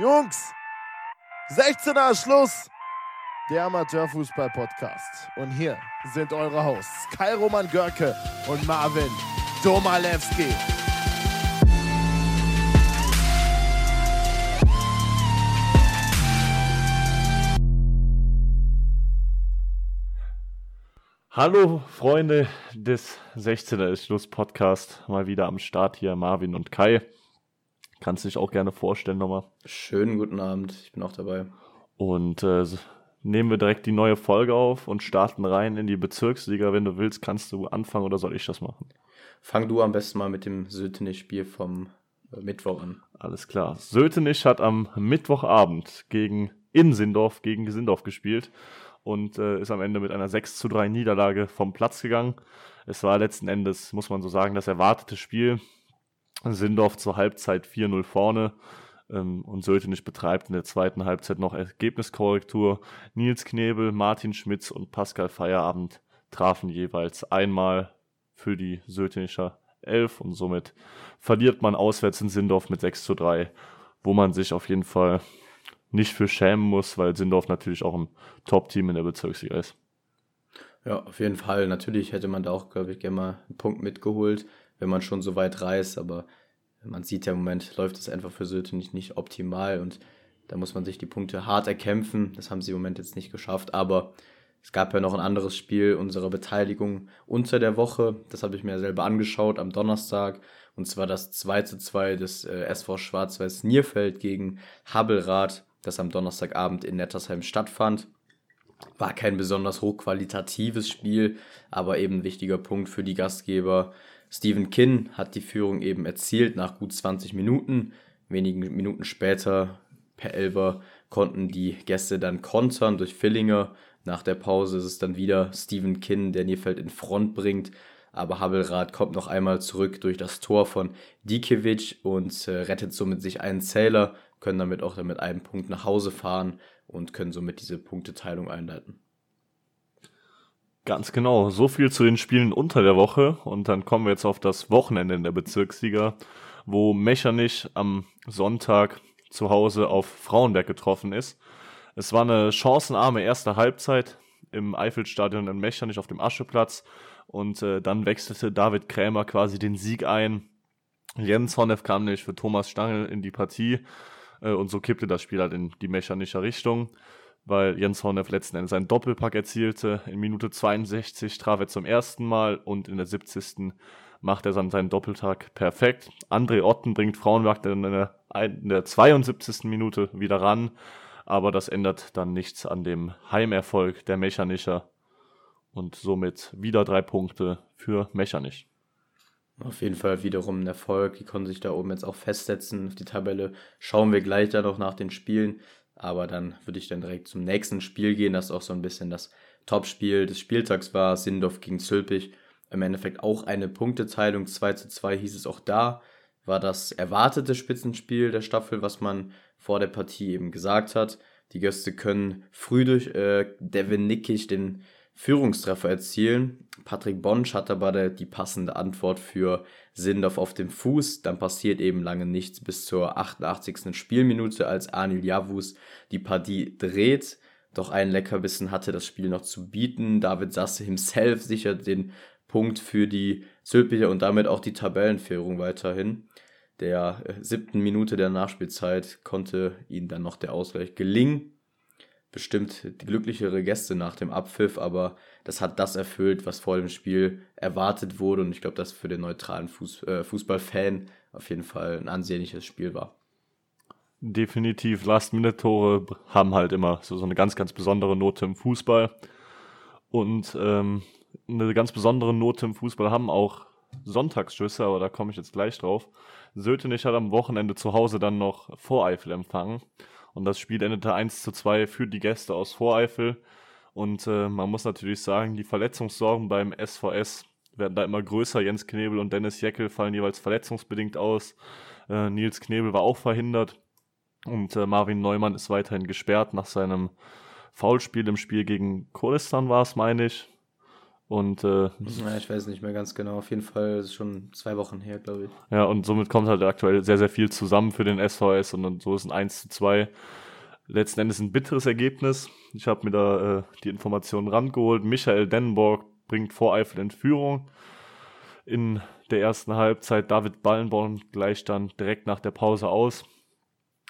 Jungs, 16er Schluss. Der Amateurfußball-Podcast. Und hier sind eure Hosts Kai Roman Görke und Marvin Domalewski. Hallo Freunde des 16er Schluss Podcast, mal wieder am Start hier Marvin und Kai. Kannst dich auch gerne vorstellen nochmal. Schönen guten Abend, ich bin auch dabei. Und äh, nehmen wir direkt die neue Folge auf und starten rein in die Bezirksliga. Wenn du willst, kannst du anfangen oder soll ich das machen? Fang du am besten mal mit dem Sötenich-Spiel vom äh, Mittwoch an. Alles klar. Sötenich hat am Mittwochabend gegen in Sindorf gegen Sindorf gespielt und äh, ist am Ende mit einer 6 zu 3 Niederlage vom Platz gegangen. Es war letzten Endes, muss man so sagen, das erwartete Spiel. Sindorf zur Halbzeit 4-0 vorne ähm, und Sötenich betreibt in der zweiten Halbzeit noch Ergebniskorrektur. Nils Knebel, Martin Schmitz und Pascal Feierabend trafen jeweils einmal für die Sötenischer 11 und somit verliert man auswärts in Sindorf mit 6 zu 3, wo man sich auf jeden Fall nicht für schämen muss, weil Sindorf natürlich auch ein Top-Team in der Bezirksliga ist. Ja, auf jeden Fall. Natürlich hätte man da auch, glaube ich, gerne mal einen Punkt mitgeholt wenn man schon so weit reist. Aber man sieht ja im Moment, läuft es einfach für Sylte nicht, nicht optimal und da muss man sich die Punkte hart erkämpfen. Das haben sie im Moment jetzt nicht geschafft, aber es gab ja noch ein anderes Spiel unserer Beteiligung unter der Woche. Das habe ich mir selber angeschaut am Donnerstag. Und zwar das 2 zu 2 des äh, SV Schwarz-Weiß Nierfeld gegen Habelrad, das am Donnerstagabend in Nettersheim stattfand. War kein besonders hochqualitatives Spiel, aber eben ein wichtiger Punkt für die Gastgeber. Stephen Kinn hat die Führung eben erzielt nach gut 20 Minuten. Wenige Minuten später per Elber konnten die Gäste dann kontern durch Fillinger. Nach der Pause ist es dann wieder Stephen Kinn, der Nierfeld in Front bringt. Aber Habelrad kommt noch einmal zurück durch das Tor von Dikiewicz und äh, rettet somit sich einen Zähler, können damit auch mit einem Punkt nach Hause fahren und können somit diese Punkteteilung einleiten. Ganz genau. So viel zu den Spielen unter der Woche. Und dann kommen wir jetzt auf das Wochenende in der Bezirksliga, wo Mechernich am Sonntag zu Hause auf Frauenberg getroffen ist. Es war eine chancenarme erste Halbzeit im Eifelstadion in Mechernich auf dem Ascheplatz. Und äh, dann wechselte David Krämer quasi den Sieg ein. Jens Honnef kam nämlich für Thomas Stangl in die Partie. Äh, und so kippte das Spiel halt in die Mechernicher Richtung weil Jens Horneff letzten Endes einen Doppelpack erzielte. In Minute 62 traf er zum ersten Mal und in der 70. macht er dann seinen Doppeltag perfekt. André Otten bringt Frauenberg in der, in der 72. Minute wieder ran, aber das ändert dann nichts an dem Heimerfolg der Mechanischer und somit wieder drei Punkte für Mechanisch. Auf jeden Fall wiederum ein Erfolg. Die konnten sich da oben jetzt auch festsetzen auf die Tabelle. Schauen wir gleich dann noch nach den Spielen. Aber dann würde ich dann direkt zum nächsten Spiel gehen, das auch so ein bisschen das Topspiel des Spieltags war, Sindorf gegen Zülpich. Im Endeffekt auch eine Punkteteilung, 2 zu 2 hieß es auch da. War das erwartete Spitzenspiel der Staffel, was man vor der Partie eben gesagt hat. Die Gäste können früh durch äh, Devin Nickig den Führungstreffer erzielen. Patrick Bonsch hat aber die passende Antwort für Sindorf auf dem Fuß. Dann passiert eben lange nichts bis zur 88. Spielminute, als Anil Javus die Partie dreht. Doch ein Leckerbissen hatte das Spiel noch zu bieten. David Sasse himself sichert den Punkt für die Zülpicher und damit auch die Tabellenführung weiterhin. Der äh, siebten Minute der Nachspielzeit konnte ihnen dann noch der Ausgleich gelingen bestimmt glücklichere Gäste nach dem Abpfiff, aber das hat das erfüllt, was vor dem Spiel erwartet wurde und ich glaube, dass für den neutralen Fuß, äh, Fußballfan auf jeden Fall ein ansehnliches Spiel war. Definitiv, Last-Minute-Tore haben halt immer so, so eine ganz, ganz besondere Note im Fußball und ähm, eine ganz besondere Note im Fußball haben auch Sonntagsschüsse, aber da komme ich jetzt gleich drauf. Sötenich hat am Wochenende zu Hause dann noch Voreifel empfangen und das Spiel endete 1 zu 2 für die Gäste aus Voreifel. Und äh, man muss natürlich sagen, die Verletzungssorgen beim SVS werden da immer größer. Jens Knebel und Dennis Jeckel fallen jeweils verletzungsbedingt aus. Äh, Nils Knebel war auch verhindert. Und äh, Marvin Neumann ist weiterhin gesperrt nach seinem Foulspiel im Spiel gegen Kurdistan war es, meine ich. Und äh, ja, ich weiß nicht mehr ganz genau. Auf jeden Fall ist es schon zwei Wochen her, glaube ich. Ja, und somit kommt halt aktuell sehr, sehr viel zusammen für den SVS und dann so ist ein 1 zu 2. Letzten Endes ein bitteres Ergebnis. Ich habe mir da äh, die Informationen rangeholt. Michael Dennenborg bringt Voreifel in Führung in der ersten Halbzeit. David Ballenborn gleicht dann direkt nach der Pause aus.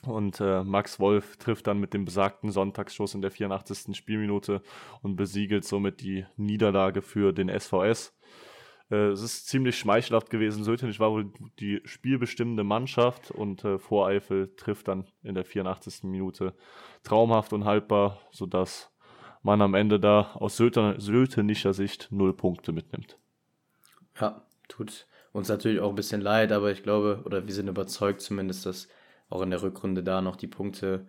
Und äh, Max Wolf trifft dann mit dem besagten Sonntagsschuss in der 84. Spielminute und besiegelt somit die Niederlage für den SVS. Äh, es ist ziemlich schmeichelhaft gewesen. Sötenich war wohl die spielbestimmende Mannschaft und äh, Voreifel trifft dann in der 84. Minute traumhaft und haltbar, sodass man am Ende da aus Sötenischer Sicht null Punkte mitnimmt. Ja, tut uns natürlich auch ein bisschen leid, aber ich glaube, oder wir sind überzeugt zumindest, dass auch in der Rückrunde da noch die Punkte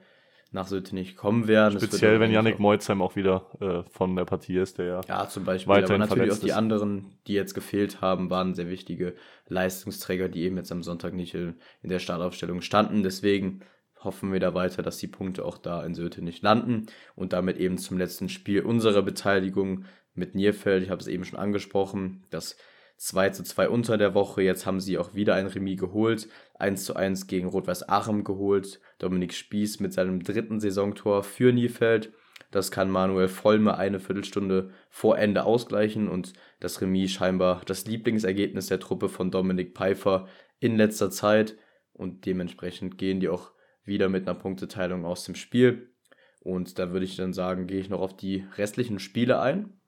nach Sylte nicht kommen werden. Speziell, wenn Yannick Moizheim auch wieder äh, von der Partie ist, der ja. Ja, zum Beispiel. Aber natürlich auch die ist. anderen, die jetzt gefehlt haben, waren sehr wichtige Leistungsträger, die eben jetzt am Sonntag nicht in, in der Startaufstellung standen. Deswegen hoffen wir da weiter, dass die Punkte auch da in Sylte nicht landen und damit eben zum letzten Spiel unserer Beteiligung mit Nierfeld. Ich habe es eben schon angesprochen, dass 2 zu 2 unter der Woche. Jetzt haben sie auch wieder ein Remis geholt. 1 zu 1 gegen Rot-Weiß Aachen geholt. Dominik Spieß mit seinem dritten Saisontor für Niefeld. Das kann Manuel Vollme eine Viertelstunde vor Ende ausgleichen und das Remis scheinbar das Lieblingsergebnis der Truppe von Dominik Pfeiffer in letzter Zeit. Und dementsprechend gehen die auch wieder mit einer Punkteteilung aus dem Spiel. Und da würde ich dann sagen, gehe ich noch auf die restlichen Spiele ein.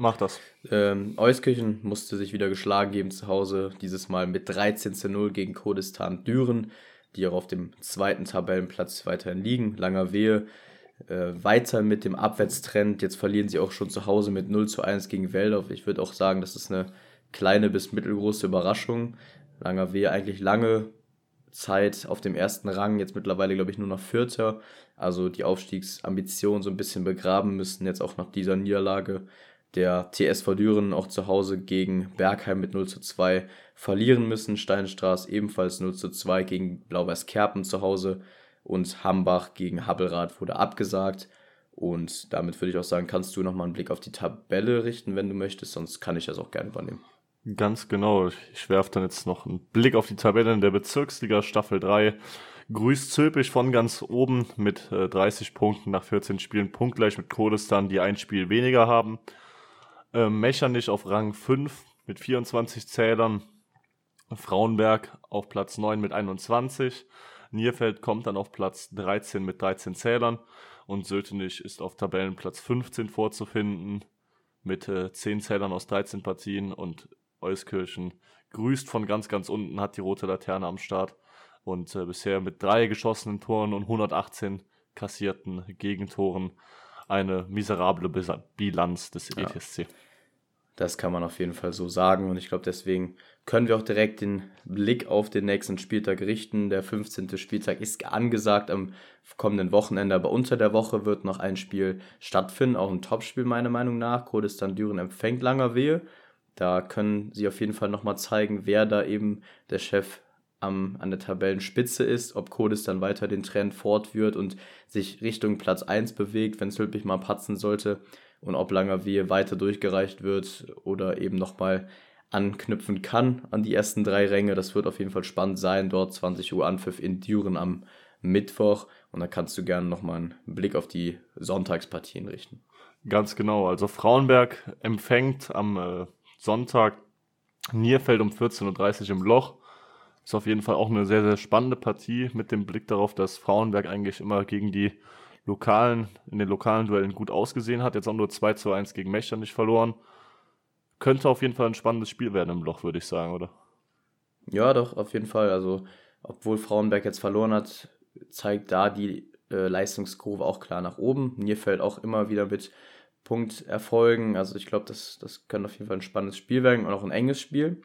Mach das. Ähm, Euskirchen musste sich wieder geschlagen geben zu Hause, dieses Mal mit 13 zu 0 gegen Kurdistan Düren, die auch auf dem zweiten Tabellenplatz weiterhin liegen. Langer Wehe äh, weiter mit dem Abwärtstrend. Jetzt verlieren sie auch schon zu Hause mit 0 zu 1 gegen Weldorf. Ich würde auch sagen, das ist eine kleine bis mittelgroße Überraschung. Langer Wehe eigentlich lange Zeit auf dem ersten Rang, jetzt mittlerweile glaube ich nur noch Vierter. Also die Aufstiegsambitionen so ein bisschen begraben müssen, jetzt auch nach dieser Niederlage der TSV Düren auch zu Hause gegen Bergheim mit 0 zu 2 verlieren müssen. Steinstraß ebenfalls 0 zu 2 gegen Blau-Weiß Kerpen zu Hause und Hambach gegen Habbelrad wurde abgesagt. Und damit würde ich auch sagen, kannst du nochmal einen Blick auf die Tabelle richten, wenn du möchtest, sonst kann ich das auch gerne übernehmen. Ganz genau. Ich werfe dann jetzt noch einen Blick auf die Tabelle in der Bezirksliga Staffel 3. Grüßt Zülpich von ganz oben mit äh, 30 Punkten nach 14 Spielen, punktgleich mit Kurdistan, die ein Spiel weniger haben. Ähm, Mechernich auf Rang 5 mit 24 Zählern. Frauenberg auf Platz 9 mit 21. Nierfeld kommt dann auf Platz 13 mit 13 Zählern. Und Sötenich ist auf Tabellenplatz 15 vorzufinden mit äh, 10 Zählern aus 13 Partien. Und Euskirchen grüßt von ganz, ganz unten, hat die rote Laterne am Start. Und äh, bisher mit drei geschossenen Toren und 118 kassierten Gegentoren eine miserable Bilanz des ja. ETSC. Das kann man auf jeden Fall so sagen. Und ich glaube, deswegen können wir auch direkt den Blick auf den nächsten Spieltag richten. Der 15. Spieltag ist angesagt am kommenden Wochenende, aber unter der Woche wird noch ein Spiel stattfinden. Auch ein Topspiel, meiner Meinung nach. Kurdistan Düren empfängt langer Wehe. Da können sie auf jeden Fall nochmal zeigen, wer da eben der Chef am, an der Tabellenspitze ist, ob Kurdistan weiter den Trend fortführt und sich Richtung Platz 1 bewegt, wenn es wirklich mal patzen sollte und ob Langerwehe weiter durchgereicht wird oder eben nochmal anknüpfen kann an die ersten drei Ränge. Das wird auf jeden Fall spannend sein. Dort 20 Uhr Anpfiff in Düren am Mittwoch. Und da kannst du gerne nochmal einen Blick auf die Sonntagspartien richten. Ganz genau. Also Frauenberg empfängt am äh, Sonntag Nierfeld um 14.30 Uhr im Loch. Ist auf jeden Fall auch eine sehr, sehr spannende Partie mit dem Blick darauf, dass Frauenberg eigentlich immer gegen die lokalen, in den lokalen Duellen gut ausgesehen hat. Jetzt auch nur 2 zu 1 gegen Mechter nicht verloren. Könnte auf jeden Fall ein spannendes Spiel werden im Loch, würde ich sagen, oder? Ja, doch, auf jeden Fall. Also, obwohl Frauenberg jetzt verloren hat, zeigt da die äh, Leistungskurve auch klar nach oben. Mir fällt auch immer wieder mit Punkterfolgen. Also, ich glaube, das, das könnte auf jeden Fall ein spannendes Spiel werden und auch ein enges Spiel.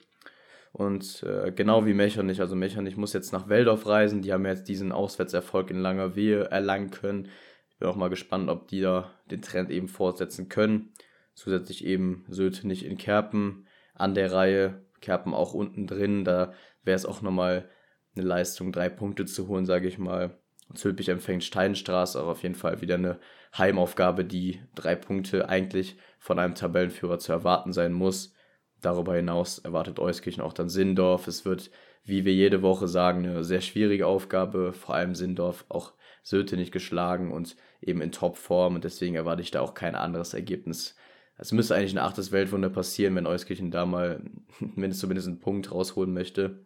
Und äh, genau wie Mechernich, also Mechernich muss jetzt nach Weldorf reisen. Die haben jetzt diesen Auswärtserfolg in langer Wehe erlangen können. Bin auch mal gespannt, ob die da den Trend eben fortsetzen können. Zusätzlich eben Sylt nicht in Kerpen an der Reihe, Kerpen auch unten drin. Da wäre es auch nochmal eine Leistung, drei Punkte zu holen, sage ich mal. Zülpich empfängt Steinstraße, aber auf jeden Fall wieder eine Heimaufgabe, die drei Punkte eigentlich von einem Tabellenführer zu erwarten sein muss. Darüber hinaus erwartet Euskirchen auch dann Sindorf. Es wird, wie wir jede Woche sagen, eine sehr schwierige Aufgabe. Vor allem Sindorf auch Söte nicht geschlagen und eben in Topform. Und deswegen erwarte ich da auch kein anderes Ergebnis. Es müsste eigentlich ein achtes Weltwunder passieren, wenn Euskirchen da mal mindestens zumindest einen Punkt rausholen möchte.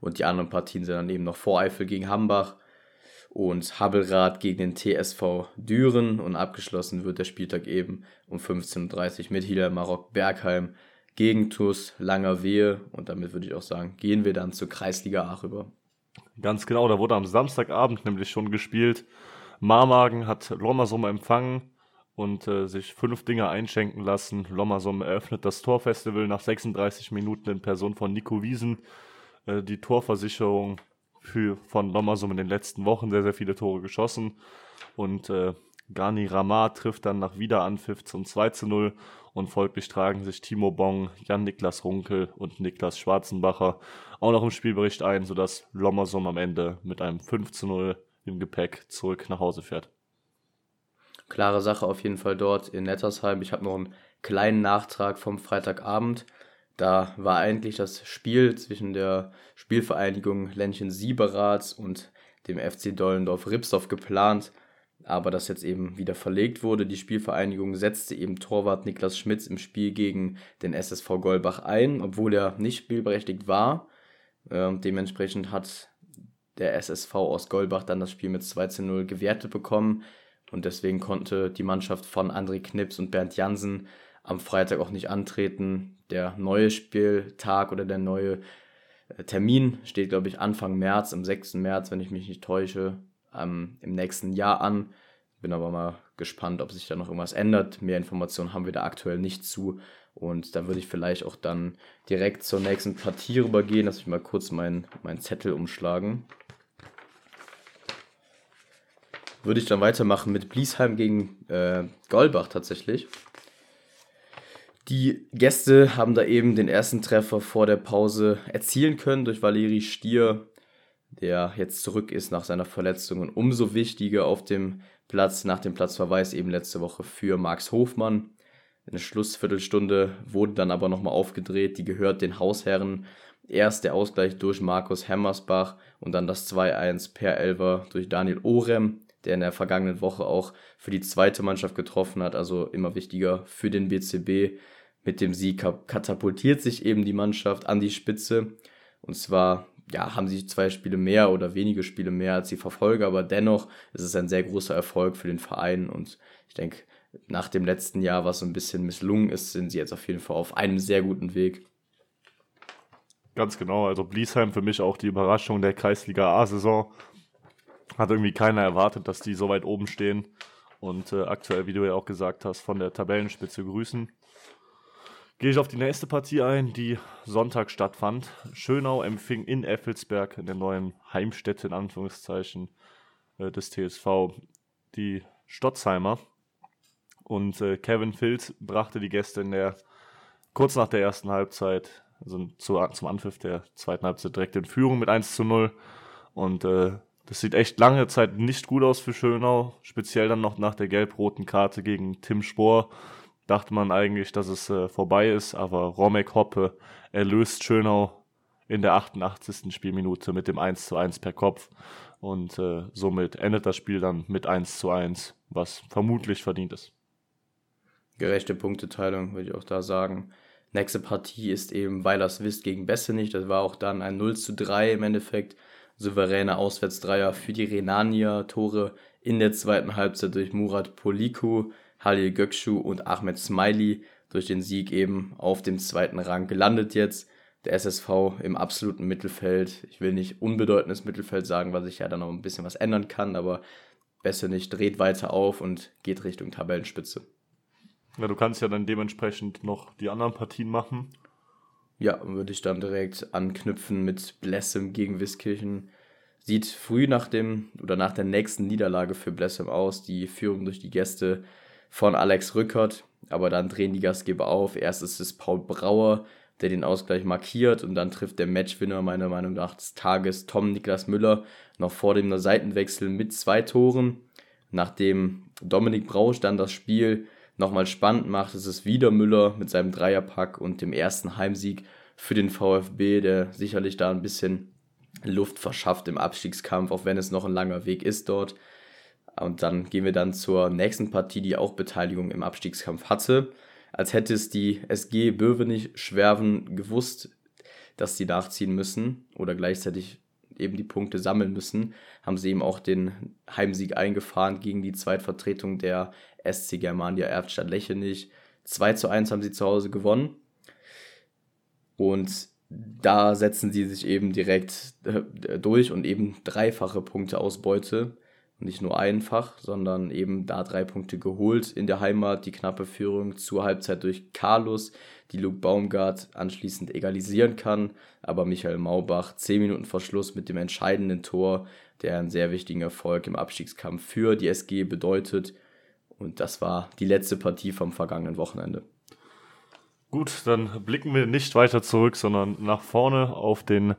Und die anderen Partien sind dann eben noch Voreifel gegen Hambach und Habelrad gegen den TSV Düren. Und abgeschlossen wird der Spieltag eben um 15.30 Uhr mit Hila Marok Bergheim gegen TuS Langer Wehe. Und damit würde ich auch sagen, gehen wir dann zur Kreisliga Ach über. Ganz genau, da wurde am Samstagabend nämlich schon gespielt. Marmagen hat Lommersum empfangen und äh, sich fünf Dinge einschenken lassen. Lommersum eröffnet das Torfestival nach 36 Minuten in Person von Nico Wiesen. Äh, die Torversicherung für, von Lommersum in den letzten Wochen sehr, sehr viele Tore geschossen. Und äh, Gani Ramar trifft dann nach Wiederanpfiff zum 2 zu 0 und folglich tragen sich Timo Bong, Jan-Niklas Runkel und Niklas Schwarzenbacher auch noch im Spielbericht ein, sodass Lommersum am Ende mit einem 5 zu 0 im Gepäck zurück nach Hause fährt. Klare Sache auf jeden Fall dort in Nettersheim. Ich habe noch einen kleinen Nachtrag vom Freitagabend. Da war eigentlich das Spiel zwischen der Spielvereinigung Ländchen Sieberath und dem FC Dollendorf-Ripsdorf geplant, aber das jetzt eben wieder verlegt wurde. Die Spielvereinigung setzte eben Torwart Niklas Schmitz im Spiel gegen den SSV Golbach ein, obwohl er nicht spielberechtigt war. Ähm, dementsprechend hat der SSV aus Golbach dann das Spiel mit 2 zu 0 gewertet bekommen und deswegen konnte die Mannschaft von André Knips und Bernd Jansen am Freitag auch nicht antreten. Der neue Spieltag oder der neue äh, Termin steht, glaube ich, Anfang März, am 6. März, wenn ich mich nicht täusche, ähm, im nächsten Jahr an. Bin aber mal gespannt, ob sich da noch irgendwas ändert. Mehr Informationen haben wir da aktuell nicht zu. Und da würde ich vielleicht auch dann direkt zur nächsten Partie rübergehen. Lass mich mal kurz meinen mein Zettel umschlagen. Würde ich dann weitermachen mit Bliesheim gegen äh, Golbach tatsächlich. Die Gäste haben da eben den ersten Treffer vor der Pause erzielen können durch Valeri Stier, der jetzt zurück ist nach seiner Verletzung und umso wichtiger auf dem Platz nach dem Platzverweis eben letzte Woche für Max Hofmann. Eine Schlussviertelstunde wurde dann aber nochmal aufgedreht, die gehört den Hausherren. Erst der Ausgleich durch Markus Hemmersbach und dann das 2-1 per Elver durch Daniel Orem, der in der vergangenen Woche auch für die zweite Mannschaft getroffen hat, also immer wichtiger für den BCB. Mit dem Sieg katapultiert sich eben die Mannschaft an die Spitze. Und zwar ja, haben sie zwei Spiele mehr oder wenige Spiele mehr als die Verfolger, aber dennoch ist es ein sehr großer Erfolg für den Verein und ich denke, nach dem letzten Jahr, was so ein bisschen misslungen ist, sind sie jetzt auf jeden Fall auf einem sehr guten Weg. Ganz genau, also Bliesheim für mich auch die Überraschung der Kreisliga A-Saison. Hat irgendwie keiner erwartet, dass die so weit oben stehen und äh, aktuell, wie du ja auch gesagt hast, von der Tabellenspitze grüßen. Gehe ich auf die nächste Partie ein, die Sonntag stattfand. Schönau empfing in Effelsberg, in der neuen Heimstätte in Anführungszeichen äh, des TSV, die Stotzheimer. Und äh, Kevin Filz brachte die Gäste in der, kurz nach der ersten Halbzeit, also zu, zum Anpfiff der zweiten Halbzeit direkt in Führung mit 1 zu 0. Und äh, das sieht echt lange Zeit nicht gut aus für Schönau, speziell dann noch nach der gelb-roten Karte gegen Tim Spohr dachte man eigentlich, dass es äh, vorbei ist, aber Romek Hoppe erlöst Schönau in der 88. Spielminute mit dem 1 zu 1 per Kopf und äh, somit endet das Spiel dann mit 1 zu 1, was vermutlich verdient ist. Gerechte Punkteteilung, würde ich auch da sagen. Nächste Partie ist eben Weilers Wist gegen Bessenich. Das war auch dann ein 0 zu 3 im Endeffekt. Souveräner Auswärtsdreier für die Renania. Tore in der zweiten Halbzeit durch Murat Poliku Halil Göksu und Ahmed Smiley durch den Sieg eben auf dem zweiten Rang gelandet jetzt. Der SSV im absoluten Mittelfeld. Ich will nicht unbedeutendes Mittelfeld sagen, weil sich ja dann noch ein bisschen was ändern kann, aber besser nicht, dreht weiter auf und geht Richtung Tabellenspitze. Ja, du kannst ja dann dementsprechend noch die anderen Partien machen. Ja, würde ich dann direkt anknüpfen mit Blessem gegen Wiskirchen. Sieht früh nach dem oder nach der nächsten Niederlage für Blessem aus. Die Führung durch die Gäste von Alex Rückert, aber dann drehen die Gastgeber auf. Erst ist es Paul Brauer der den Ausgleich markiert und dann trifft der Matchwinner meiner Meinung nach des Tages Tom Niklas Müller noch vor dem Seitenwechsel mit zwei Toren. Nachdem Dominik Brausch dann das Spiel nochmal spannend macht, ist es wieder Müller mit seinem Dreierpack und dem ersten Heimsieg für den VfB, der sicherlich da ein bisschen Luft verschafft im Abstiegskampf, auch wenn es noch ein langer Weg ist dort. Und dann gehen wir dann zur nächsten Partie, die auch Beteiligung im Abstiegskampf hatte. Als hätte es die SG Böwenich-Schwerven gewusst, dass sie nachziehen müssen oder gleichzeitig eben die Punkte sammeln müssen, haben sie eben auch den Heimsieg eingefahren gegen die Zweitvertretung der SC Germania Erftstadt Lechenich. 2 zu 1 haben sie zu Hause gewonnen. Und da setzen sie sich eben direkt äh, durch und eben dreifache Punkte Ausbeute. Nicht nur einfach, sondern eben da drei Punkte geholt in der Heimat. Die knappe Führung zur Halbzeit durch Carlos, die Luke Baumgart anschließend egalisieren kann. Aber Michael Maubach zehn Minuten vor Schluss mit dem entscheidenden Tor, der einen sehr wichtigen Erfolg im Abstiegskampf für die SG bedeutet. Und das war die letzte Partie vom vergangenen Wochenende. Gut, dann blicken wir nicht weiter zurück, sondern nach vorne auf den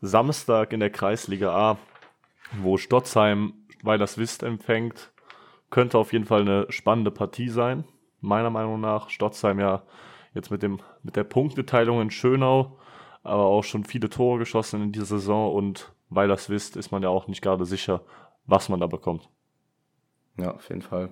Samstag in der Kreisliga A, wo Stotzheim Weilers Wist empfängt. Könnte auf jeden Fall eine spannende Partie sein, meiner Meinung nach. Stotzheim ja jetzt mit, dem, mit der Punkteteilung in Schönau, aber auch schon viele Tore geschossen in dieser Saison und Weilers Wist ist man ja auch nicht gerade sicher, was man da bekommt. Ja, auf jeden Fall.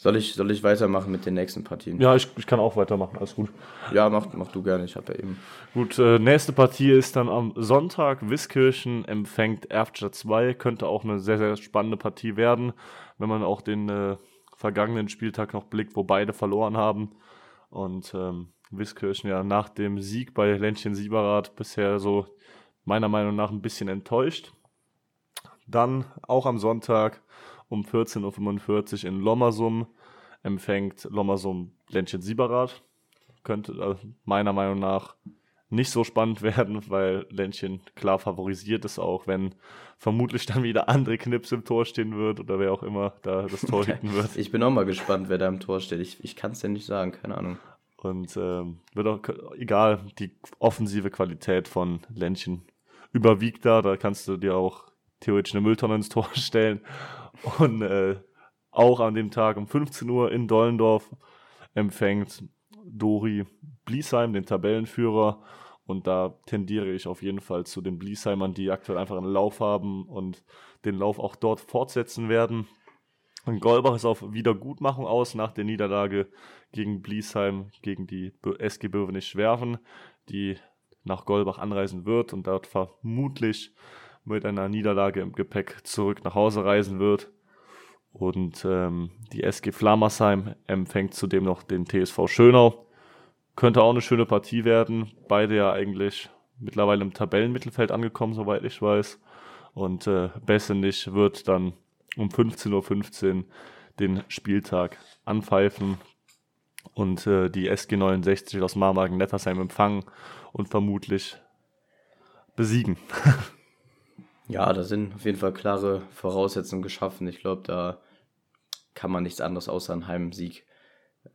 Soll ich, soll ich weitermachen mit den nächsten Partien? Ja, ich, ich kann auch weitermachen, alles gut. Ja, mach, mach du gerne, ich habe ja eben. Gut, äh, nächste Partie ist dann am Sonntag. Wiskirchen empfängt Erftstadt 2. Könnte auch eine sehr, sehr spannende Partie werden, wenn man auch den äh, vergangenen Spieltag noch blickt, wo beide verloren haben. Und ähm, Wiskirchen ja nach dem Sieg bei Ländchen Sieberath bisher so meiner Meinung nach ein bisschen enttäuscht. Dann auch am Sonntag um 14.45 Uhr in Lommersum empfängt Lommersum Ländchen Sieberath. Könnte äh, meiner Meinung nach nicht so spannend werden, weil Ländchen klar favorisiert ist, auch wenn vermutlich dann wieder André Knips im Tor stehen wird oder wer auch immer da das Tor hitten wird. Ich bin auch mal gespannt, wer da im Tor steht. Ich, ich kann es dir nicht sagen, keine Ahnung. Und ähm, wird auch egal, die offensive Qualität von Ländchen überwiegt da. Da kannst du dir auch theoretisch eine Mülltonne ins Tor stellen. Und äh, auch an dem Tag um 15 Uhr in Dollendorf empfängt Dori Bliesheim, den Tabellenführer. Und da tendiere ich auf jeden Fall zu den Bliesheimern, die aktuell einfach einen Lauf haben und den Lauf auch dort fortsetzen werden. Und Golbach ist auf Wiedergutmachung aus nach der Niederlage gegen Bliesheim, gegen die SG Böwenich Schwerven, die nach Golbach anreisen wird und dort vermutlich mit einer Niederlage im Gepäck zurück nach Hause reisen wird. Und ähm, die SG Flammersheim empfängt zudem noch den TSV Schönau. Könnte auch eine schöne Partie werden. Beide ja eigentlich mittlerweile im Tabellenmittelfeld angekommen, soweit ich weiß. Und äh, Bessenich wird dann um 15.15 Uhr den Spieltag anpfeifen und äh, die SG 69 aus Marmagen-Nettersheim empfangen und vermutlich besiegen. Ja, da sind auf jeden Fall klare Voraussetzungen geschaffen. Ich glaube, da kann man nichts anderes außer einen Heimsieg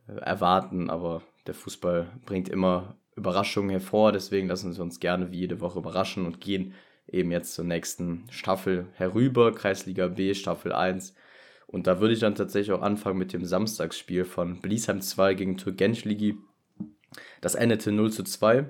äh, erwarten. Aber der Fußball bringt immer Überraschungen hervor. Deswegen lassen wir uns gerne wie jede Woche überraschen und gehen eben jetzt zur nächsten Staffel herüber. Kreisliga B, Staffel 1. Und da würde ich dann tatsächlich auch anfangen mit dem Samstagsspiel von Bliesheim 2 gegen Türkenschligi. Das endete 0 zu 2.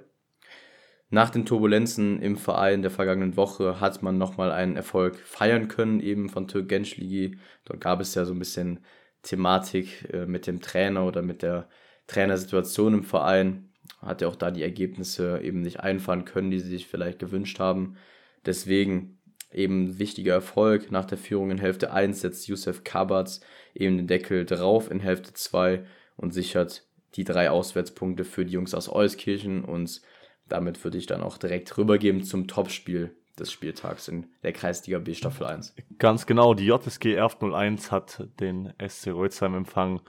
Nach den Turbulenzen im Verein der vergangenen Woche hat man nochmal einen Erfolg feiern können, eben von Türk Gençligi. Dort gab es ja so ein bisschen Thematik äh, mit dem Trainer oder mit der Trainersituation im Verein. Hat ja auch da die Ergebnisse eben nicht einfahren können, die sie sich vielleicht gewünscht haben. Deswegen eben wichtiger Erfolg. Nach der Führung in Hälfte 1 setzt Youssef Kabatz eben den Deckel drauf in Hälfte 2 und sichert die drei Auswärtspunkte für die Jungs aus Euskirchen und damit würde ich dann auch direkt rübergeben zum Topspiel des Spieltags in der Kreisliga B Staffel 1. Ganz genau, die JSG Erft 01 hat den SC Reutzheim empfangen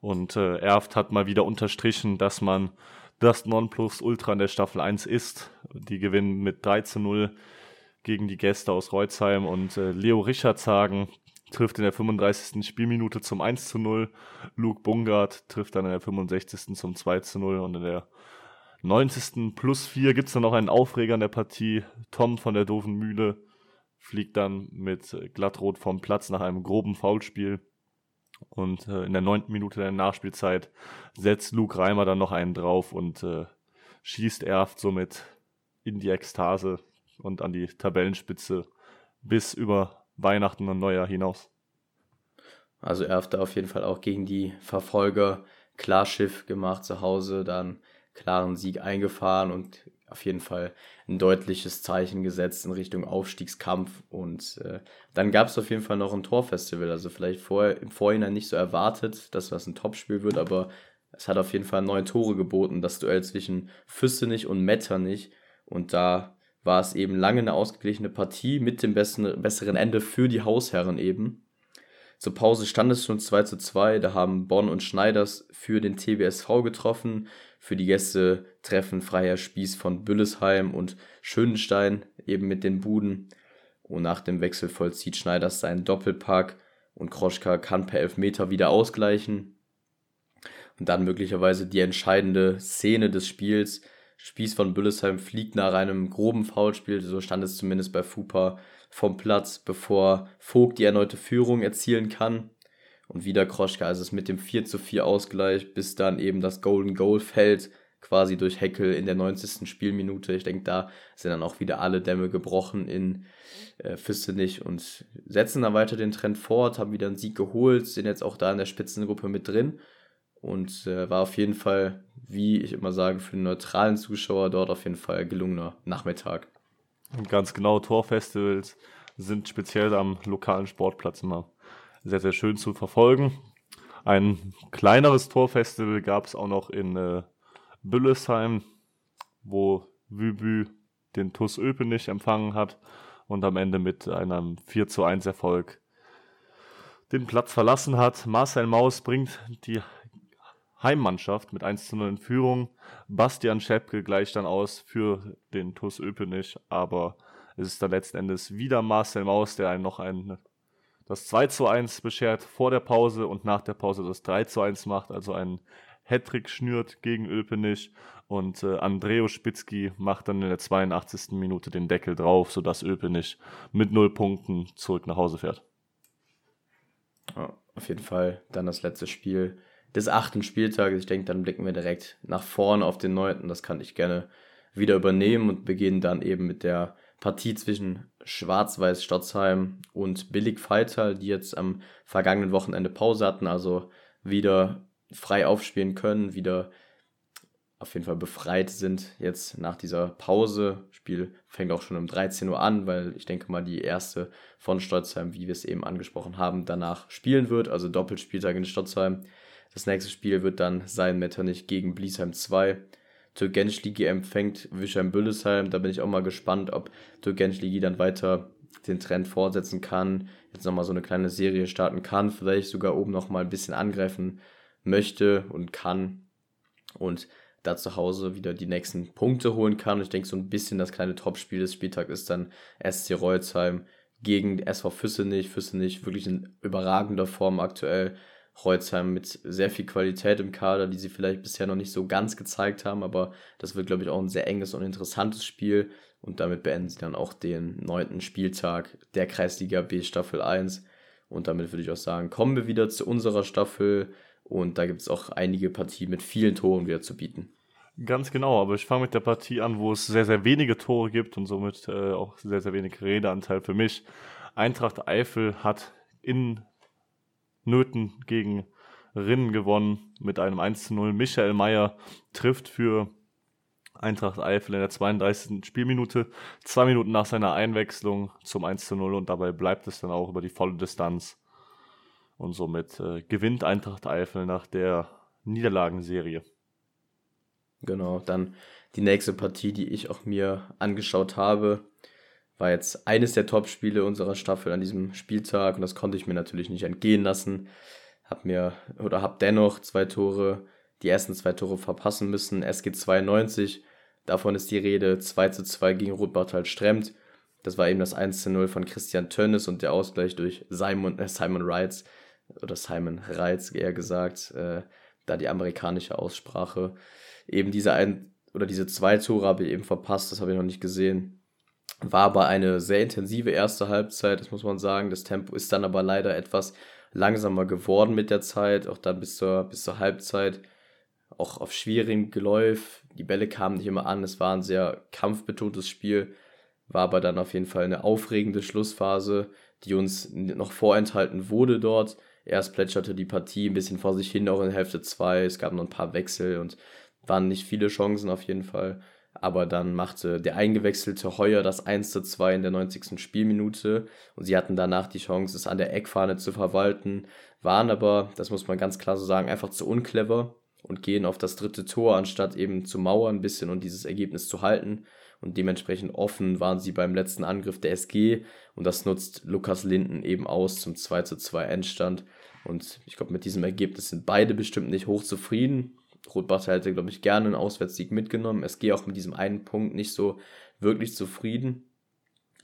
und äh, Erft hat mal wieder unterstrichen, dass man das Nonplusultra in der Staffel 1 ist. Die gewinnen mit 3 zu 0 gegen die Gäste aus Reutzheim und äh, Leo Richardshagen trifft in der 35. Spielminute zum 1 zu 0. Luke Bungard trifft dann in der 65. zum 2 zu 0 und in der 90. plus 4 gibt es dann noch einen Aufreger in der Partie. Tom von der doofen Mühle fliegt dann mit glattrot vom Platz nach einem groben Foulspiel. Und äh, in der neunten Minute der Nachspielzeit setzt Luke Reimer dann noch einen drauf und äh, schießt Erft somit in die Ekstase und an die Tabellenspitze bis über Weihnachten und Neujahr hinaus. Also Erft da auf jeden Fall auch gegen die Verfolger Klarschiff gemacht zu Hause, dann klaren Sieg eingefahren und auf jeden Fall ein deutliches Zeichen gesetzt in Richtung Aufstiegskampf. Und äh, dann gab es auf jeden Fall noch ein Torfestival. Also vielleicht vorher, im Vorhinein nicht so erwartet, dass das ein Topspiel wird, aber es hat auf jeden Fall neun Tore geboten, das Duell zwischen Füssenich und Metternich. Und da war es eben lange eine ausgeglichene Partie mit dem besten, besseren Ende für die Hausherren eben. Zur Pause stand es schon 2 zu 2. Da haben Bonn und Schneiders für den TBSV getroffen. Für die Gäste treffen Freier Spieß von Büllesheim und Schönenstein eben mit den Buden. Und nach dem Wechsel vollzieht Schneiders seinen Doppelpack und Kroschka kann per Elfmeter wieder ausgleichen. Und dann möglicherweise die entscheidende Szene des Spiels. Spieß von Büllesheim fliegt nach einem groben Foulspiel, so stand es zumindest bei Fupa, vom Platz, bevor Vogt die erneute Führung erzielen kann. Und wieder Kroschka, also es mit dem 4 zu 4 Ausgleich, bis dann eben das Golden Goal fällt, quasi durch Heckel in der 90. Spielminute. Ich denke, da sind dann auch wieder alle Dämme gebrochen in äh, Füstenich und setzen dann weiter den Trend fort, haben wieder einen Sieg geholt, sind jetzt auch da in der Spitzengruppe mit drin und äh, war auf jeden Fall, wie ich immer sage, für den neutralen Zuschauer dort auf jeden Fall gelungener Nachmittag. Ganz genau, Torfestivals sind speziell am lokalen Sportplatz immer sehr, sehr schön zu verfolgen. Ein kleineres Torfestival gab es auch noch in äh, Büllesheim, wo Wübü den TUS Öpenich empfangen hat und am Ende mit einem 4 zu 1 Erfolg den Platz verlassen hat. Marcel Maus bringt die Heimmannschaft mit 1 zu 0 in Führung. Bastian Schepke gleicht dann aus für den TuS Öpenich, aber es ist dann letzten Endes wieder Marcel Maus, der einen noch ein, das 2 zu 1 beschert vor der Pause und nach der Pause das 3 zu 1 macht, also einen Hattrick schnürt gegen Öpenich und äh, Andreo Spitzky macht dann in der 82. Minute den Deckel drauf, sodass Öpenich mit 0 Punkten zurück nach Hause fährt. Ja, auf jeden Fall dann das letzte Spiel des achten Spieltages. Ich denke, dann blicken wir direkt nach vorne auf den neunten. Das kann ich gerne wieder übernehmen und beginnen dann eben mit der Partie zwischen Schwarz-Weiß Stotzheim und Billig Feital, die jetzt am vergangenen Wochenende Pause hatten, also wieder frei aufspielen können, wieder auf jeden Fall befreit sind jetzt nach dieser Pause. Spiel fängt auch schon um 13 Uhr an, weil ich denke mal die erste von Stotzheim, wie wir es eben angesprochen haben, danach spielen wird, also Doppelspieltag in Stotzheim. Das nächste Spiel wird dann sein Metternich gegen Bliesheim 2. Türkenschligi empfängt Wischheim-Büllesheim. Da bin ich auch mal gespannt, ob Türkenschligi dann weiter den Trend fortsetzen kann, jetzt nochmal so eine kleine Serie starten kann, vielleicht sogar oben nochmal ein bisschen angreifen möchte und kann und da zu Hause wieder die nächsten Punkte holen kann. ich denke, so ein bisschen das kleine Topspiel des Spieltags ist dann SC Reuzheim gegen SV Füssenich. Füssenich wirklich in überragender Form aktuell. Kreuzheim mit sehr viel Qualität im Kader, die sie vielleicht bisher noch nicht so ganz gezeigt haben, aber das wird, glaube ich, auch ein sehr enges und interessantes Spiel und damit beenden sie dann auch den neunten Spieltag der Kreisliga B Staffel 1 und damit würde ich auch sagen, kommen wir wieder zu unserer Staffel und da gibt es auch einige Partien mit vielen Toren wieder zu bieten. Ganz genau, aber ich fange mit der Partie an, wo es sehr, sehr wenige Tore gibt und somit äh, auch sehr, sehr wenig Redeanteil für mich. Eintracht Eifel hat in Nöten gegen Rinnen gewonnen mit einem 1 zu 0. Michael Mayer trifft für Eintracht Eifel in der 32. Spielminute, zwei Minuten nach seiner Einwechslung zum 1 zu 0 und dabei bleibt es dann auch über die volle Distanz. Und somit äh, gewinnt Eintracht Eifel nach der Niederlagenserie. Genau, dann die nächste Partie, die ich auch mir angeschaut habe, war jetzt eines der Top-Spiele unserer Staffel an diesem Spieltag und das konnte ich mir natürlich nicht entgehen lassen. Hab mir oder hab dennoch zwei Tore, die ersten zwei Tore verpassen müssen. SG 92, davon ist die Rede 2 zu 2 gegen Rotbartal Stremt. Das war eben das 1 zu 0 von Christian Tönnes und der Ausgleich durch Simon, äh, Simon Reitz oder Simon Reitz eher gesagt, äh, da die amerikanische Aussprache. Eben dieser ein oder diese zwei Tore habe ich eben verpasst, das habe ich noch nicht gesehen. War aber eine sehr intensive erste Halbzeit, das muss man sagen. Das Tempo ist dann aber leider etwas langsamer geworden mit der Zeit, auch dann bis zur, bis zur Halbzeit. Auch auf schwierigem Geläuf. Die Bälle kamen nicht immer an. Es war ein sehr kampfbetontes Spiel. War aber dann auf jeden Fall eine aufregende Schlussphase, die uns noch vorenthalten wurde dort. Erst plätscherte die Partie ein bisschen vor sich hin, auch in Hälfte 2. Es gab noch ein paar Wechsel und waren nicht viele Chancen auf jeden Fall. Aber dann machte der eingewechselte Heuer das 1 zu 2 in der 90. Spielminute und sie hatten danach die Chance, es an der Eckfahne zu verwalten, waren aber, das muss man ganz klar so sagen, einfach zu unclever und gehen auf das dritte Tor, anstatt eben zu mauern ein bisschen und dieses Ergebnis zu halten. Und dementsprechend offen waren sie beim letzten Angriff der SG und das nutzt Lukas Linden eben aus zum 2 zu 2 Endstand. Und ich glaube, mit diesem Ergebnis sind beide bestimmt nicht hoch zufrieden. Rotbach hätte, glaube ich, gerne einen Auswärtssieg mitgenommen. Es geht auch mit diesem einen Punkt nicht so wirklich zufrieden.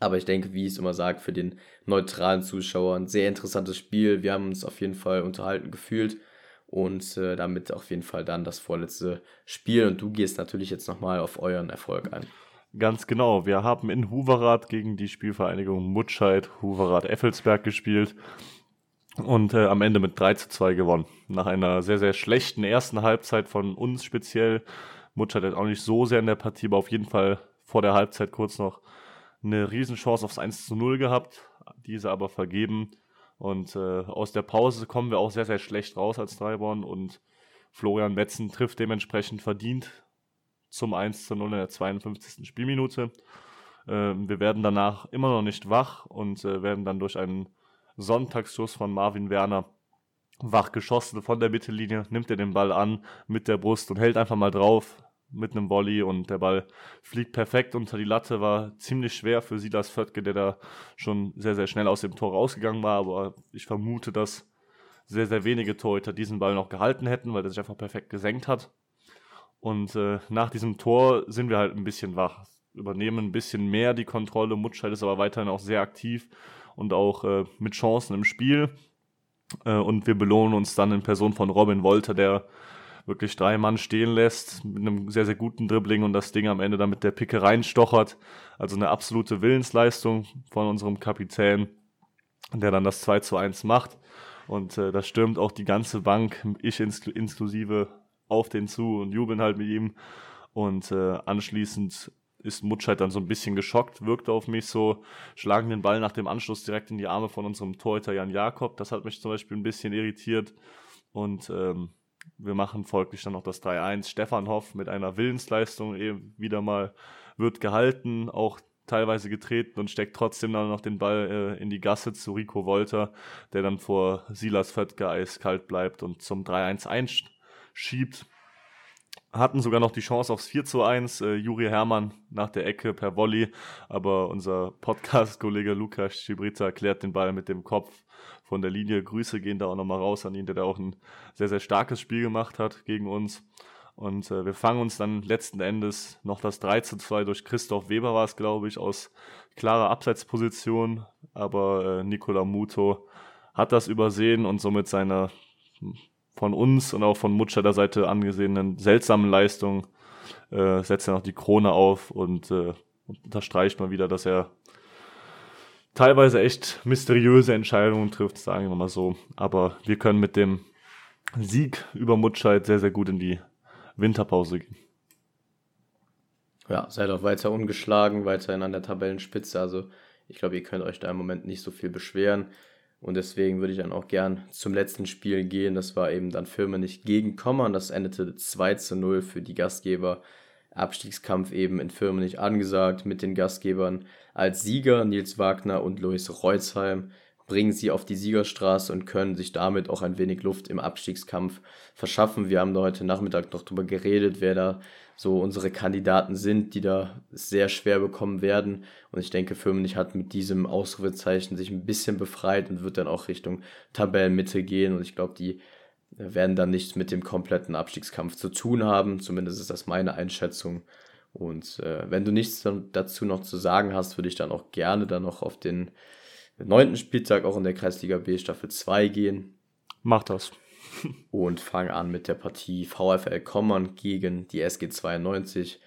Aber ich denke, wie ich es immer sage, für den neutralen Zuschauer ein sehr interessantes Spiel. Wir haben uns auf jeden Fall unterhalten gefühlt und äh, damit auf jeden Fall dann das vorletzte Spiel. Und du gehst natürlich jetzt nochmal auf euren Erfolg ein. Ganz genau. Wir haben in Huverath gegen die Spielvereinigung Mutscheid Huverath-Effelsberg gespielt und äh, am Ende mit 3 zu 2 gewonnen. Nach einer sehr, sehr schlechten ersten Halbzeit von uns speziell. Mutsch hat auch nicht so sehr in der Partie, aber auf jeden Fall vor der Halbzeit kurz noch eine Riesenchance aufs 1 zu 0 gehabt, diese aber vergeben. Und äh, aus der Pause kommen wir auch sehr, sehr schlecht raus als Dreiborn und Florian Wetzen trifft dementsprechend verdient zum 1 zu 0 in der 52. Spielminute. Äh, wir werden danach immer noch nicht wach und äh, werden dann durch einen Sonntagsschuss von Marvin Werner wach geschossen von der Mittellinie, nimmt er den Ball an mit der Brust und hält einfach mal drauf mit einem Volley und der Ball fliegt perfekt unter die Latte, war ziemlich schwer für Silas Föttke, der da schon sehr, sehr schnell aus dem Tor rausgegangen war, aber ich vermute, dass sehr, sehr wenige Torhüter diesen Ball noch gehalten hätten, weil der sich einfach perfekt gesenkt hat. Und äh, nach diesem Tor sind wir halt ein bisschen wach, übernehmen ein bisschen mehr die Kontrolle. Mutscheid ist aber weiterhin auch sehr aktiv und auch äh, mit Chancen im Spiel. Äh, und wir belohnen uns dann in Person von Robin Wolter, der wirklich drei Mann stehen lässt, mit einem sehr, sehr guten Dribbling und das Ding am Ende dann mit der Picke reinstochert. Also eine absolute Willensleistung von unserem Kapitän, der dann das 2 zu 1 macht. Und äh, da stürmt auch die ganze Bank, ich inklusive, auf den zu und jubeln halt mit ihm. Und äh, anschließend ist Mutscheid dann so ein bisschen geschockt, wirkte auf mich so, schlagen den Ball nach dem Anschluss direkt in die Arme von unserem Torhüter Jan Jakob. Das hat mich zum Beispiel ein bisschen irritiert. Und ähm, wir machen folglich dann noch das 3-1. Stefan Hoff mit einer Willensleistung eben wieder mal wird gehalten, auch teilweise getreten und steckt trotzdem dann noch den Ball äh, in die Gasse zu Rico Wolter, der dann vor Silas Föttke eiskalt bleibt und zum 3-1 einschiebt hatten sogar noch die Chance aufs 4 zu 1. Äh, Juri Hermann nach der Ecke per Volley, aber unser Podcast-Kollege Lukas Schibrita klärt den Ball mit dem Kopf von der Linie. Grüße gehen da auch nochmal raus an ihn, der da auch ein sehr, sehr starkes Spiel gemacht hat gegen uns. Und äh, wir fangen uns dann letzten Endes noch das 3 zu 2 durch Christoph Weber war es, glaube ich, aus klarer Abseitsposition. Aber äh, Nicola Muto hat das übersehen und somit seiner von uns und auch von Mutscher Seite angesehenen seltsamen Leistung äh, setzt er noch die Krone auf und äh, unterstreicht mal wieder, dass er teilweise echt mysteriöse Entscheidungen trifft, sagen wir mal so. Aber wir können mit dem Sieg über Mutscheid sehr, sehr gut in die Winterpause gehen. Ja, seid auch weiter ungeschlagen, weiterhin an der Tabellenspitze. Also ich glaube, ihr könnt euch da im Moment nicht so viel beschweren. Und deswegen würde ich dann auch gern zum letzten Spiel gehen. Das war eben dann Firmenich gegen Kommern. Das endete 2 zu 0 für die Gastgeber. Abstiegskampf eben in Firmenich angesagt mit den Gastgebern als Sieger Nils Wagner und Lois Reutzheim bringen sie auf die Siegerstraße und können sich damit auch ein wenig Luft im Abstiegskampf verschaffen. Wir haben da heute Nachmittag noch drüber geredet, wer da so unsere Kandidaten sind, die da sehr schwer bekommen werden. Und ich denke, Firmenich hat mit diesem Ausrufezeichen sich ein bisschen befreit und wird dann auch Richtung Tabellenmitte gehen. Und ich glaube, die werden dann nichts mit dem kompletten Abstiegskampf zu tun haben. Zumindest ist das meine Einschätzung. Und äh, wenn du nichts dazu noch zu sagen hast, würde ich dann auch gerne dann noch auf den neunten Spieltag auch in der Kreisliga B Staffel 2 gehen. Mach das. und fangen an mit der Partie VfL Kommern gegen die SG 92.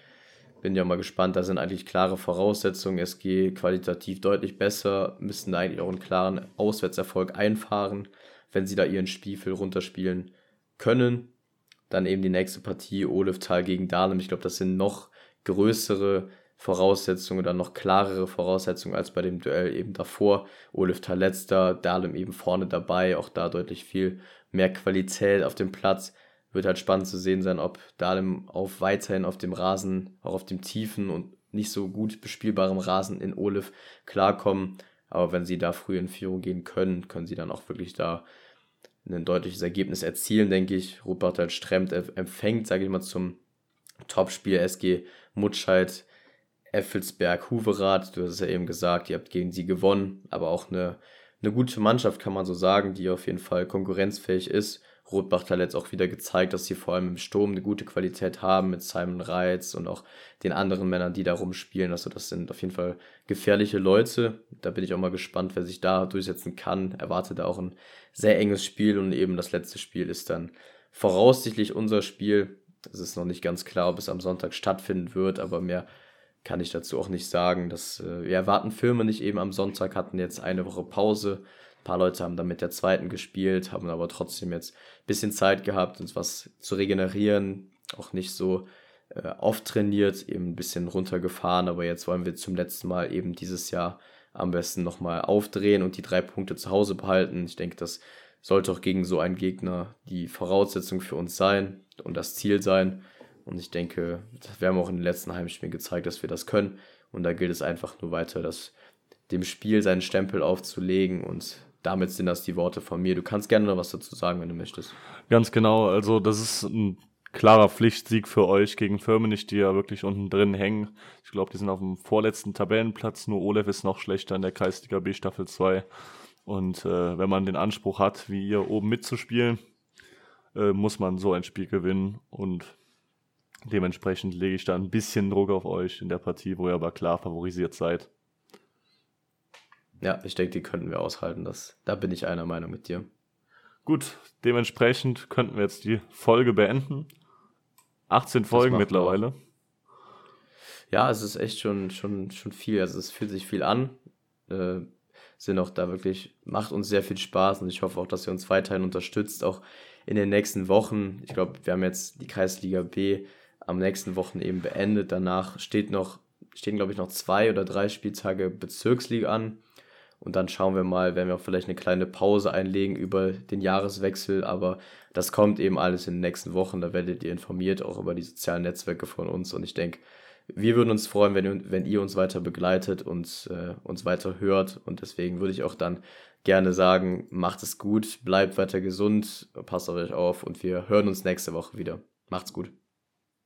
Bin ja mal gespannt, da sind eigentlich klare Voraussetzungen. SG qualitativ deutlich besser, müssten eigentlich auch einen klaren Auswärtserfolg einfahren, wenn sie da ihren Spielfil runterspielen können. Dann eben die nächste Partie, Oleftal gegen Dahlem. Ich glaube, das sind noch größere Voraussetzungen oder noch klarere Voraussetzungen als bei dem Duell eben davor. Oleftal letzter, Dahlem eben vorne dabei, auch da deutlich viel mehr Qualität auf dem Platz. Wird halt spannend zu sehen sein, ob Dahlem auf weiterhin auf dem Rasen, auch auf dem tiefen und nicht so gut bespielbarem Rasen in Olef klarkommen. Aber wenn sie da früh in Führung gehen können, können sie dann auch wirklich da ein deutliches Ergebnis erzielen, denke ich. Rupert halt Stremt empfängt, sage ich mal, zum Topspiel SG Mutscheid, Effelsberg, Huverath. Du hast es ja eben gesagt, ihr habt gegen sie gewonnen, aber auch eine, eine gute Mannschaft, kann man so sagen, die auf jeden Fall konkurrenzfähig ist. Rotbach hat jetzt auch wieder gezeigt, dass sie vor allem im Sturm eine gute Qualität haben mit Simon Reitz und auch den anderen Männern, die da rumspielen. Also das sind auf jeden Fall gefährliche Leute. Da bin ich auch mal gespannt, wer sich da durchsetzen kann. Erwartet auch ein sehr enges Spiel und eben das letzte Spiel ist dann voraussichtlich unser Spiel. Es ist noch nicht ganz klar, ob es am Sonntag stattfinden wird, aber mehr kann ich dazu auch nicht sagen. Dass, äh, wir erwarten Filme nicht eben am Sonntag, hatten jetzt eine Woche Pause. Ein paar Leute haben dann mit der zweiten gespielt, haben aber trotzdem jetzt ein bisschen Zeit gehabt, uns was zu regenerieren. Auch nicht so äh, oft trainiert, eben ein bisschen runtergefahren, aber jetzt wollen wir zum letzten Mal eben dieses Jahr am besten nochmal aufdrehen und die drei Punkte zu Hause behalten. Ich denke, das sollte auch gegen so einen Gegner die Voraussetzung für uns sein und das Ziel sein. Und ich denke, wir haben auch in den letzten Heimspielen gezeigt, dass wir das können. Und da gilt es einfach nur weiter, das, dem Spiel seinen Stempel aufzulegen. Und damit sind das die Worte von mir. Du kannst gerne noch was dazu sagen, wenn du möchtest. Ganz genau. Also, das ist ein klarer Pflichtsieg für euch gegen Firmenich, die ja wirklich unten drin hängen. Ich glaube, die sind auf dem vorletzten Tabellenplatz. Nur Olef ist noch schlechter in der Kreisliga B Staffel 2. Und äh, wenn man den Anspruch hat, wie ihr oben mitzuspielen, äh, muss man so ein Spiel gewinnen. Und dementsprechend lege ich da ein bisschen Druck auf euch in der Partie, wo ihr aber klar favorisiert seid. Ja, ich denke, die könnten wir aushalten. Das, da bin ich einer Meinung mit dir. Gut, dementsprechend könnten wir jetzt die Folge beenden. 18 Folgen mittlerweile. Auch. Ja, es ist echt schon, schon, schon viel. Also es fühlt sich viel an. Äh, sind auch da wirklich, macht uns sehr viel Spaß und ich hoffe auch, dass ihr uns weiterhin unterstützt, auch in den nächsten Wochen. Ich glaube, wir haben jetzt die Kreisliga B am nächsten Wochen eben beendet. Danach steht noch, stehen, glaube ich, noch zwei oder drei Spieltage Bezirksliga an. Und dann schauen wir mal, werden wir auch vielleicht eine kleine Pause einlegen über den Jahreswechsel. Aber das kommt eben alles in den nächsten Wochen. Da werdet ihr informiert, auch über die sozialen Netzwerke von uns. Und ich denke, wir würden uns freuen, wenn, wenn ihr uns weiter begleitet und äh, uns weiter hört. Und deswegen würde ich auch dann gerne sagen, macht es gut, bleibt weiter gesund, passt auf euch auf und wir hören uns nächste Woche wieder. Macht's gut.